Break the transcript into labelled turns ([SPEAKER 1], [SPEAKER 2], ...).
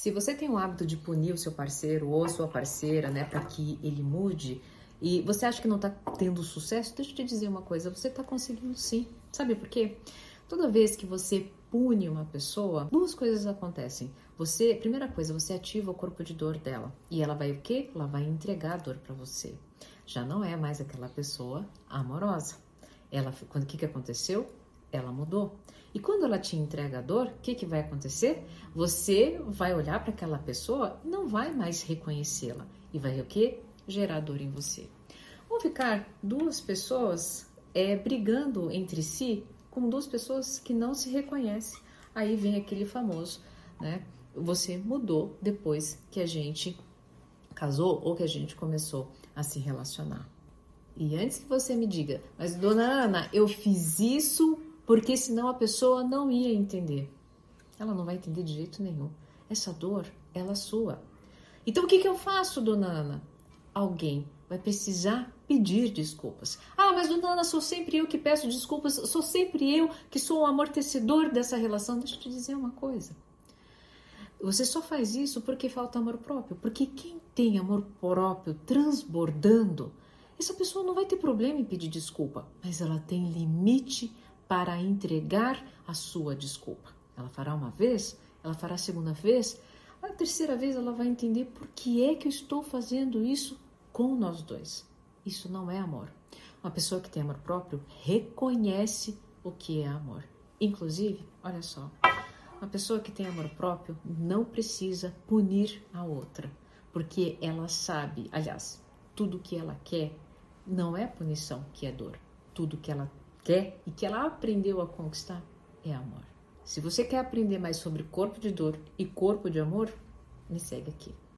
[SPEAKER 1] Se você tem o hábito de punir o seu parceiro ou sua parceira, né, para que ele mude, e você acha que não tá tendo sucesso, deixa eu te dizer uma coisa, você tá conseguindo sim. Sabe por quê? Toda vez que você pune uma pessoa, duas coisas acontecem. Você, primeira coisa, você ativa o corpo de dor dela e ela vai o quê? Ela vai entregar a dor para você. Já não é mais aquela pessoa amorosa. Ela, quando o que que aconteceu? Ela mudou. E quando ela te entrega a dor, o que, que vai acontecer? Você vai olhar para aquela pessoa e não vai mais reconhecê-la. E vai o quê? Gerar dor em você. Vão ficar duas pessoas é, brigando entre si com duas pessoas que não se reconhecem. Aí vem aquele famoso, né? Você mudou depois que a gente casou ou que a gente começou a se relacionar. E antes que você me diga, mas dona Ana, eu fiz isso porque senão a pessoa não ia entender. Ela não vai entender de jeito nenhum. Essa dor, ela é sua. Então o que, que eu faço, dona Ana? Alguém vai precisar pedir desculpas. Ah, mas dona Ana, sou sempre eu que peço desculpas, sou sempre eu que sou o amortecedor dessa relação. Deixa eu te dizer uma coisa. Você só faz isso porque falta amor próprio. Porque quem tem amor próprio transbordando, essa pessoa não vai ter problema em pedir desculpa, mas ela tem limite para entregar a sua desculpa. Ela fará uma vez, ela fará a segunda vez, a terceira vez ela vai entender por que é que eu estou fazendo isso com nós dois. Isso não é amor. Uma pessoa que tem amor próprio reconhece o que é amor. Inclusive, olha só, uma pessoa que tem amor próprio não precisa punir a outra, porque ela sabe, aliás, tudo que ela quer não é punição, que é dor. Tudo que ela quer e que ela aprendeu a conquistar é amor. Se você quer aprender mais sobre corpo de dor e corpo de amor, me segue aqui.